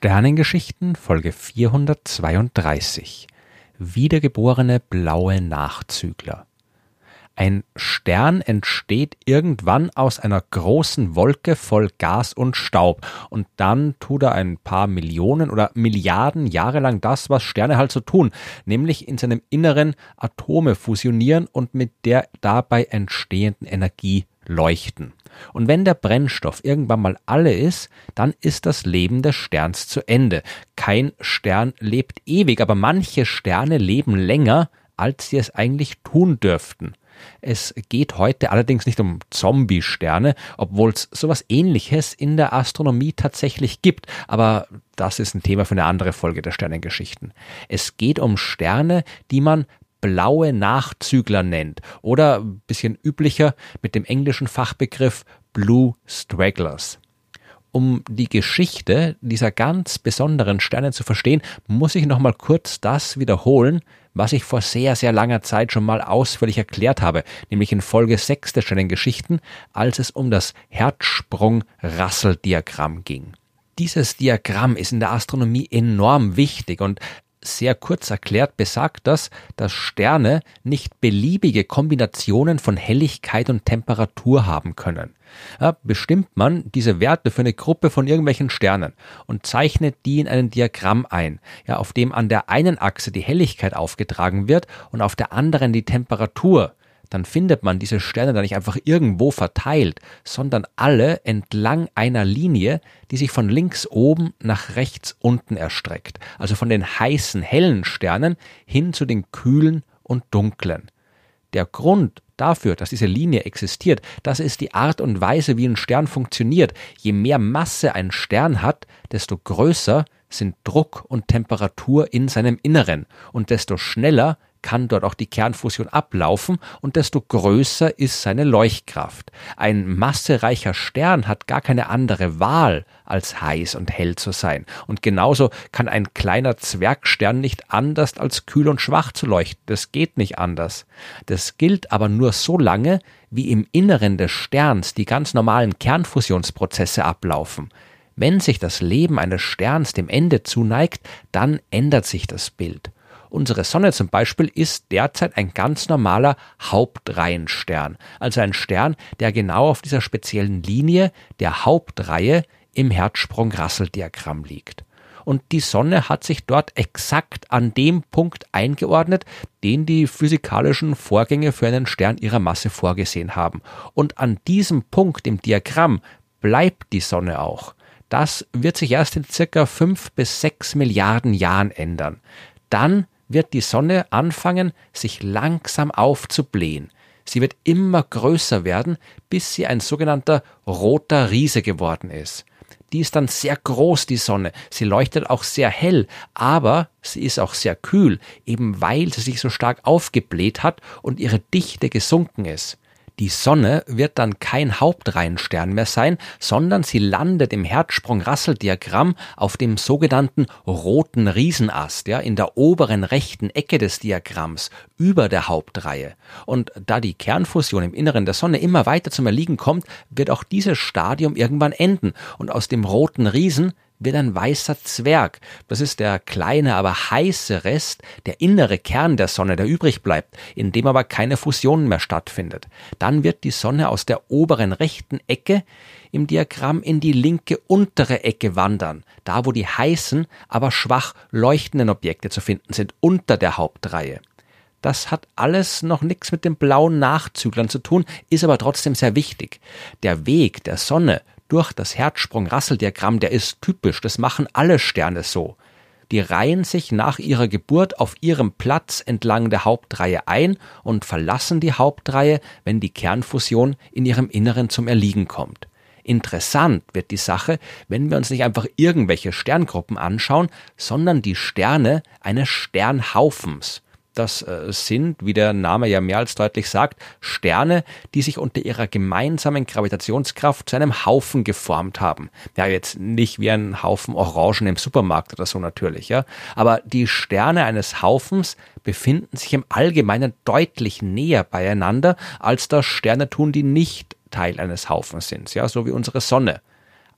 Sternengeschichten Folge 432 Wiedergeborene blaue Nachzügler. Ein Stern entsteht irgendwann aus einer großen Wolke voll Gas und Staub. Und dann tut er ein paar Millionen oder Milliarden Jahre lang das, was Sterne halt so tun, nämlich in seinem Inneren Atome fusionieren und mit der dabei entstehenden Energie leuchten. Und wenn der Brennstoff irgendwann mal alle ist, dann ist das Leben des Sterns zu Ende. Kein Stern lebt ewig, aber manche Sterne leben länger, als sie es eigentlich tun dürften. Es geht heute allerdings nicht um Zombie-Sterne, obwohl es sowas ähnliches in der Astronomie tatsächlich gibt, aber das ist ein Thema für eine andere Folge der Sternengeschichten. Es geht um Sterne, die man blaue Nachzügler nennt oder bisschen üblicher mit dem englischen Fachbegriff Blue Stragglers. Um die Geschichte dieser ganz besonderen Sterne zu verstehen, muss ich noch mal kurz das wiederholen, was ich vor sehr, sehr langer Zeit schon mal ausführlich erklärt habe, nämlich in Folge 6 der Sternengeschichten, als es um das Herzsprung-Rassel-Diagramm ging. Dieses Diagramm ist in der Astronomie enorm wichtig und sehr kurz erklärt besagt das, dass Sterne nicht beliebige Kombinationen von Helligkeit und Temperatur haben können. Ja, bestimmt man diese Werte für eine Gruppe von irgendwelchen Sternen und zeichnet die in ein Diagramm ein, ja, auf dem an der einen Achse die Helligkeit aufgetragen wird und auf der anderen die Temperatur, dann findet man diese Sterne da nicht einfach irgendwo verteilt, sondern alle entlang einer Linie, die sich von links oben nach rechts unten erstreckt. Also von den heißen, hellen Sternen hin zu den kühlen und dunklen. Der Grund dafür, dass diese Linie existiert, das ist die Art und Weise, wie ein Stern funktioniert. Je mehr Masse ein Stern hat, desto größer sind Druck und Temperatur in seinem Inneren und desto schneller kann dort auch die Kernfusion ablaufen und desto größer ist seine Leuchtkraft. Ein massereicher Stern hat gar keine andere Wahl, als heiß und hell zu sein. Und genauso kann ein kleiner Zwergstern nicht anders als kühl und schwach zu leuchten. Das geht nicht anders. Das gilt aber nur so lange, wie im Inneren des Sterns die ganz normalen Kernfusionsprozesse ablaufen. Wenn sich das Leben eines Sterns dem Ende zuneigt, dann ändert sich das Bild. Unsere Sonne zum Beispiel ist derzeit ein ganz normaler Hauptreihenstern, also ein Stern, der genau auf dieser speziellen Linie der Hauptreihe im Herzsprung-Rassel-Diagramm liegt. Und die Sonne hat sich dort exakt an dem Punkt eingeordnet, den die physikalischen Vorgänge für einen Stern ihrer Masse vorgesehen haben. Und an diesem Punkt im Diagramm bleibt die Sonne auch. Das wird sich erst in circa fünf bis sechs Milliarden Jahren ändern. Dann wird die Sonne anfangen, sich langsam aufzublähen. Sie wird immer größer werden, bis sie ein sogenannter roter Riese geworden ist. Die ist dann sehr groß, die Sonne. Sie leuchtet auch sehr hell, aber sie ist auch sehr kühl, eben weil sie sich so stark aufgebläht hat und ihre Dichte gesunken ist. Die Sonne wird dann kein Hauptreihenstern mehr sein, sondern sie landet im Herzsprung-Rassel-Diagramm auf dem sogenannten roten Riesenast, ja, in der oberen rechten Ecke des Diagramms, über der Hauptreihe. Und da die Kernfusion im Inneren der Sonne immer weiter zum Erliegen kommt, wird auch dieses Stadium irgendwann enden und aus dem roten Riesen wird ein weißer Zwerg. Das ist der kleine, aber heiße Rest, der innere Kern der Sonne, der übrig bleibt, in dem aber keine Fusion mehr stattfindet. Dann wird die Sonne aus der oberen rechten Ecke im Diagramm in die linke untere Ecke wandern, da wo die heißen, aber schwach leuchtenden Objekte zu finden sind, unter der Hauptreihe. Das hat alles noch nichts mit den blauen Nachzüglern zu tun, ist aber trotzdem sehr wichtig. Der Weg der Sonne durch das Herzsprung-Rassel-Diagramm, der ist typisch, das machen alle Sterne so. Die reihen sich nach ihrer Geburt auf ihrem Platz entlang der Hauptreihe ein und verlassen die Hauptreihe, wenn die Kernfusion in ihrem Inneren zum Erliegen kommt. Interessant wird die Sache, wenn wir uns nicht einfach irgendwelche Sterngruppen anschauen, sondern die Sterne eines Sternhaufens. Das äh, sind, wie der Name ja mehr als deutlich sagt, Sterne, die sich unter ihrer gemeinsamen Gravitationskraft zu einem Haufen geformt haben. Ja, jetzt nicht wie ein Haufen Orangen im Supermarkt oder so natürlich, ja. Aber die Sterne eines Haufens befinden sich im Allgemeinen deutlich näher beieinander, als das Sterne tun, die nicht Teil eines Haufens sind, ja, so wie unsere Sonne.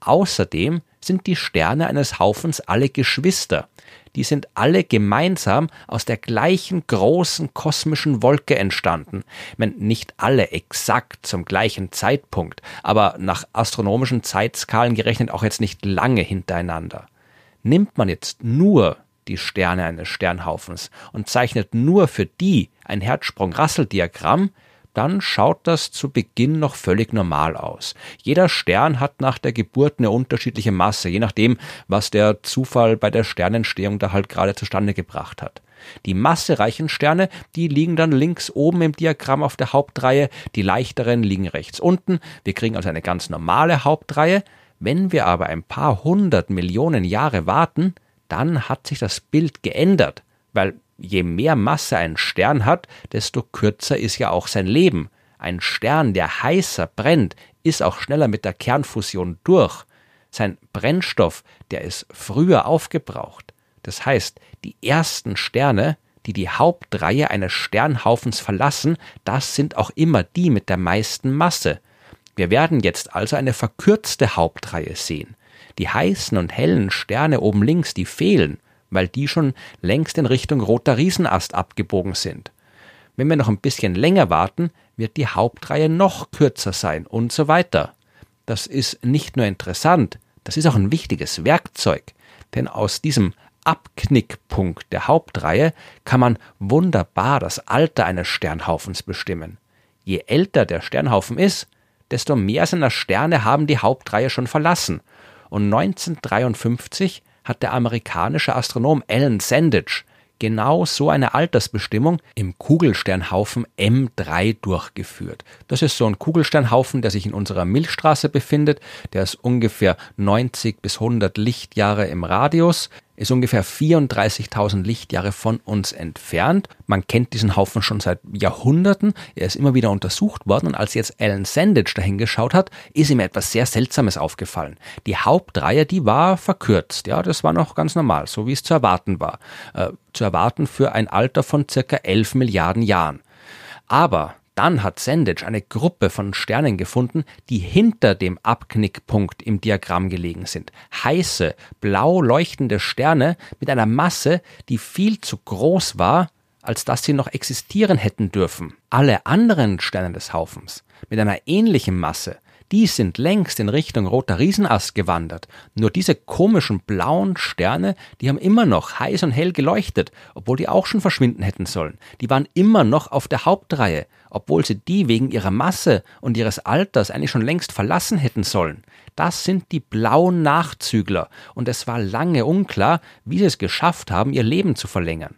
Außerdem sind die Sterne eines Haufens alle Geschwister. Die sind alle gemeinsam aus der gleichen großen kosmischen Wolke entstanden. Ich meine, nicht alle exakt zum gleichen Zeitpunkt, aber nach astronomischen Zeitskalen gerechnet auch jetzt nicht lange hintereinander. Nimmt man jetzt nur die Sterne eines Sternhaufens und zeichnet nur für die ein Herzsprung-Rassel-Diagramm, dann schaut das zu Beginn noch völlig normal aus. Jeder Stern hat nach der Geburt eine unterschiedliche Masse, je nachdem, was der Zufall bei der Sternentstehung da halt gerade zustande gebracht hat. Die massereichen Sterne, die liegen dann links oben im Diagramm auf der Hauptreihe, die leichteren liegen rechts unten. Wir kriegen also eine ganz normale Hauptreihe. Wenn wir aber ein paar hundert Millionen Jahre warten, dann hat sich das Bild geändert, weil je mehr Masse ein Stern hat, desto kürzer ist ja auch sein Leben. Ein Stern, der heißer brennt, ist auch schneller mit der Kernfusion durch. Sein Brennstoff, der ist früher aufgebraucht. Das heißt, die ersten Sterne, die die Hauptreihe eines Sternhaufens verlassen, das sind auch immer die mit der meisten Masse. Wir werden jetzt also eine verkürzte Hauptreihe sehen. Die heißen und hellen Sterne oben links, die fehlen weil die schon längst in Richtung roter Riesenast abgebogen sind. Wenn wir noch ein bisschen länger warten, wird die Hauptreihe noch kürzer sein und so weiter. Das ist nicht nur interessant, das ist auch ein wichtiges Werkzeug, denn aus diesem Abknickpunkt der Hauptreihe kann man wunderbar das Alter eines Sternhaufens bestimmen. Je älter der Sternhaufen ist, desto mehr seiner Sterne haben die Hauptreihe schon verlassen. Und 1953 hat der amerikanische Astronom Alan Sandage genau so eine Altersbestimmung im Kugelsternhaufen M3 durchgeführt. Das ist so ein Kugelsternhaufen, der sich in unserer Milchstraße befindet. Der ist ungefähr 90 bis 100 Lichtjahre im Radius ist ungefähr 34.000 Lichtjahre von uns entfernt. Man kennt diesen Haufen schon seit Jahrhunderten. Er ist immer wieder untersucht worden und als jetzt Alan Sandage dahin geschaut hat, ist ihm etwas sehr Seltsames aufgefallen. Die Hauptreihe, die war verkürzt. Ja, das war noch ganz normal, so wie es zu erwarten war. Äh, zu erwarten für ein Alter von circa 11 Milliarden Jahren. Aber dann hat Sandage eine Gruppe von Sternen gefunden, die hinter dem Abknickpunkt im Diagramm gelegen sind. Heiße, blau leuchtende Sterne mit einer Masse, die viel zu groß war, als dass sie noch existieren hätten dürfen. Alle anderen Sterne des Haufens mit einer ähnlichen Masse die sind längst in Richtung roter Riesenast gewandert. Nur diese komischen blauen Sterne, die haben immer noch heiß und hell geleuchtet, obwohl die auch schon verschwinden hätten sollen. Die waren immer noch auf der Hauptreihe, obwohl sie die wegen ihrer Masse und ihres Alters eigentlich schon längst verlassen hätten sollen. Das sind die blauen Nachzügler, und es war lange unklar, wie sie es geschafft haben, ihr Leben zu verlängern.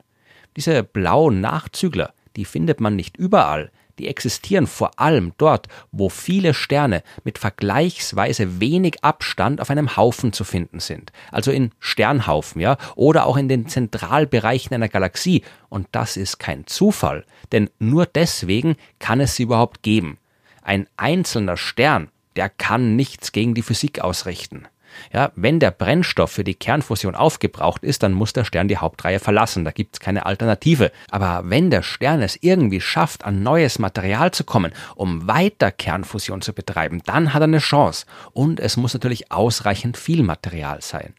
Diese blauen Nachzügler, die findet man nicht überall, die existieren vor allem dort, wo viele Sterne mit vergleichsweise wenig Abstand auf einem Haufen zu finden sind. Also in Sternhaufen, ja, oder auch in den Zentralbereichen einer Galaxie. Und das ist kein Zufall, denn nur deswegen kann es sie überhaupt geben. Ein einzelner Stern, der kann nichts gegen die Physik ausrichten. Ja, wenn der Brennstoff für die Kernfusion aufgebraucht ist, dann muss der Stern die Hauptreihe verlassen. Da gibt es keine Alternative. Aber wenn der Stern es irgendwie schafft, an neues Material zu kommen, um weiter Kernfusion zu betreiben, dann hat er eine Chance. Und es muss natürlich ausreichend viel Material sein.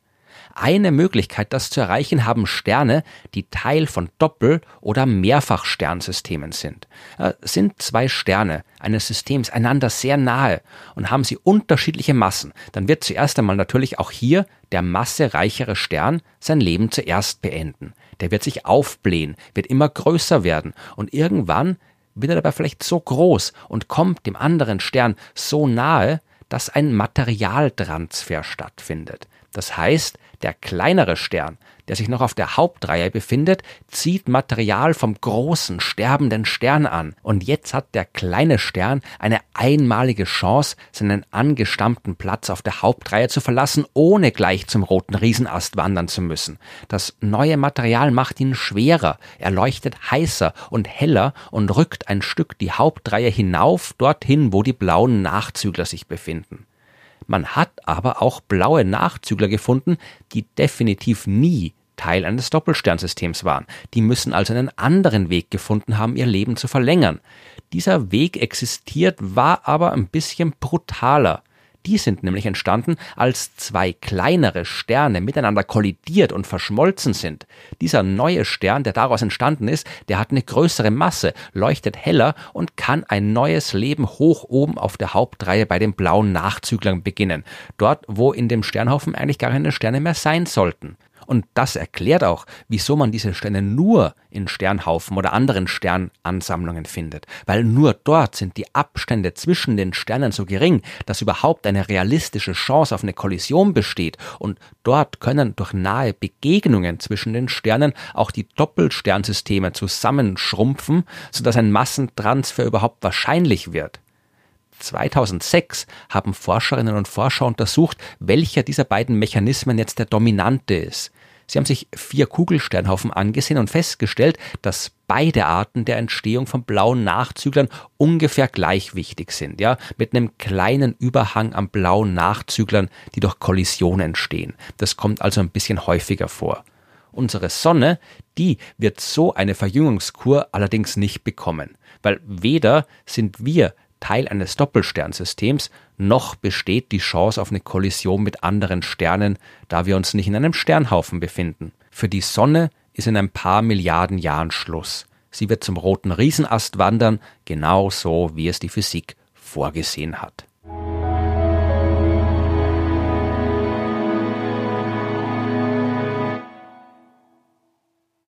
Eine Möglichkeit, das zu erreichen, haben Sterne, die Teil von Doppel- oder Mehrfachsternsystemen sind. Äh, sind zwei Sterne eines Systems einander sehr nahe und haben sie unterschiedliche Massen, dann wird zuerst einmal natürlich auch hier der massereichere Stern sein Leben zuerst beenden. Der wird sich aufblähen, wird immer größer werden und irgendwann wird er dabei vielleicht so groß und kommt dem anderen Stern so nahe, dass ein Materialtransfer stattfindet. Das heißt, der kleinere Stern, der sich noch auf der Hauptreihe befindet, zieht Material vom großen, sterbenden Stern an. Und jetzt hat der kleine Stern eine einmalige Chance, seinen angestammten Platz auf der Hauptreihe zu verlassen, ohne gleich zum roten Riesenast wandern zu müssen. Das neue Material macht ihn schwerer, er leuchtet heißer und heller und rückt ein Stück die Hauptreihe hinauf dorthin, wo die blauen Nachzügler sich befinden. Man hat aber auch blaue Nachzügler gefunden, die definitiv nie Teil eines Doppelsternsystems waren. Die müssen also einen anderen Weg gefunden haben, ihr Leben zu verlängern. Dieser Weg existiert, war aber ein bisschen brutaler. Die sind nämlich entstanden, als zwei kleinere Sterne miteinander kollidiert und verschmolzen sind. Dieser neue Stern, der daraus entstanden ist, der hat eine größere Masse, leuchtet heller und kann ein neues Leben hoch oben auf der Hauptreihe bei den blauen Nachzüglern beginnen. Dort, wo in dem Sternhaufen eigentlich gar keine Sterne mehr sein sollten. Und das erklärt auch, wieso man diese Sterne nur in Sternhaufen oder anderen Sternansammlungen findet. Weil nur dort sind die Abstände zwischen den Sternen so gering, dass überhaupt eine realistische Chance auf eine Kollision besteht. Und dort können durch nahe Begegnungen zwischen den Sternen auch die Doppelsternsysteme zusammenschrumpfen, sodass ein Massentransfer überhaupt wahrscheinlich wird. 2006 haben Forscherinnen und Forscher untersucht, welcher dieser beiden Mechanismen jetzt der dominante ist. Sie haben sich vier Kugelsternhaufen angesehen und festgestellt, dass beide Arten der Entstehung von blauen Nachzüglern ungefähr gleich wichtig sind, ja, mit einem kleinen Überhang an blauen Nachzüglern, die durch Kollision entstehen. Das kommt also ein bisschen häufiger vor. Unsere Sonne, die wird so eine Verjüngungskur allerdings nicht bekommen, weil weder sind wir Teil eines Doppelsternsystems, noch besteht die Chance auf eine Kollision mit anderen Sternen, da wir uns nicht in einem Sternhaufen befinden. Für die Sonne ist in ein paar Milliarden Jahren Schluss. Sie wird zum roten Riesenast wandern, genau so wie es die Physik vorgesehen hat.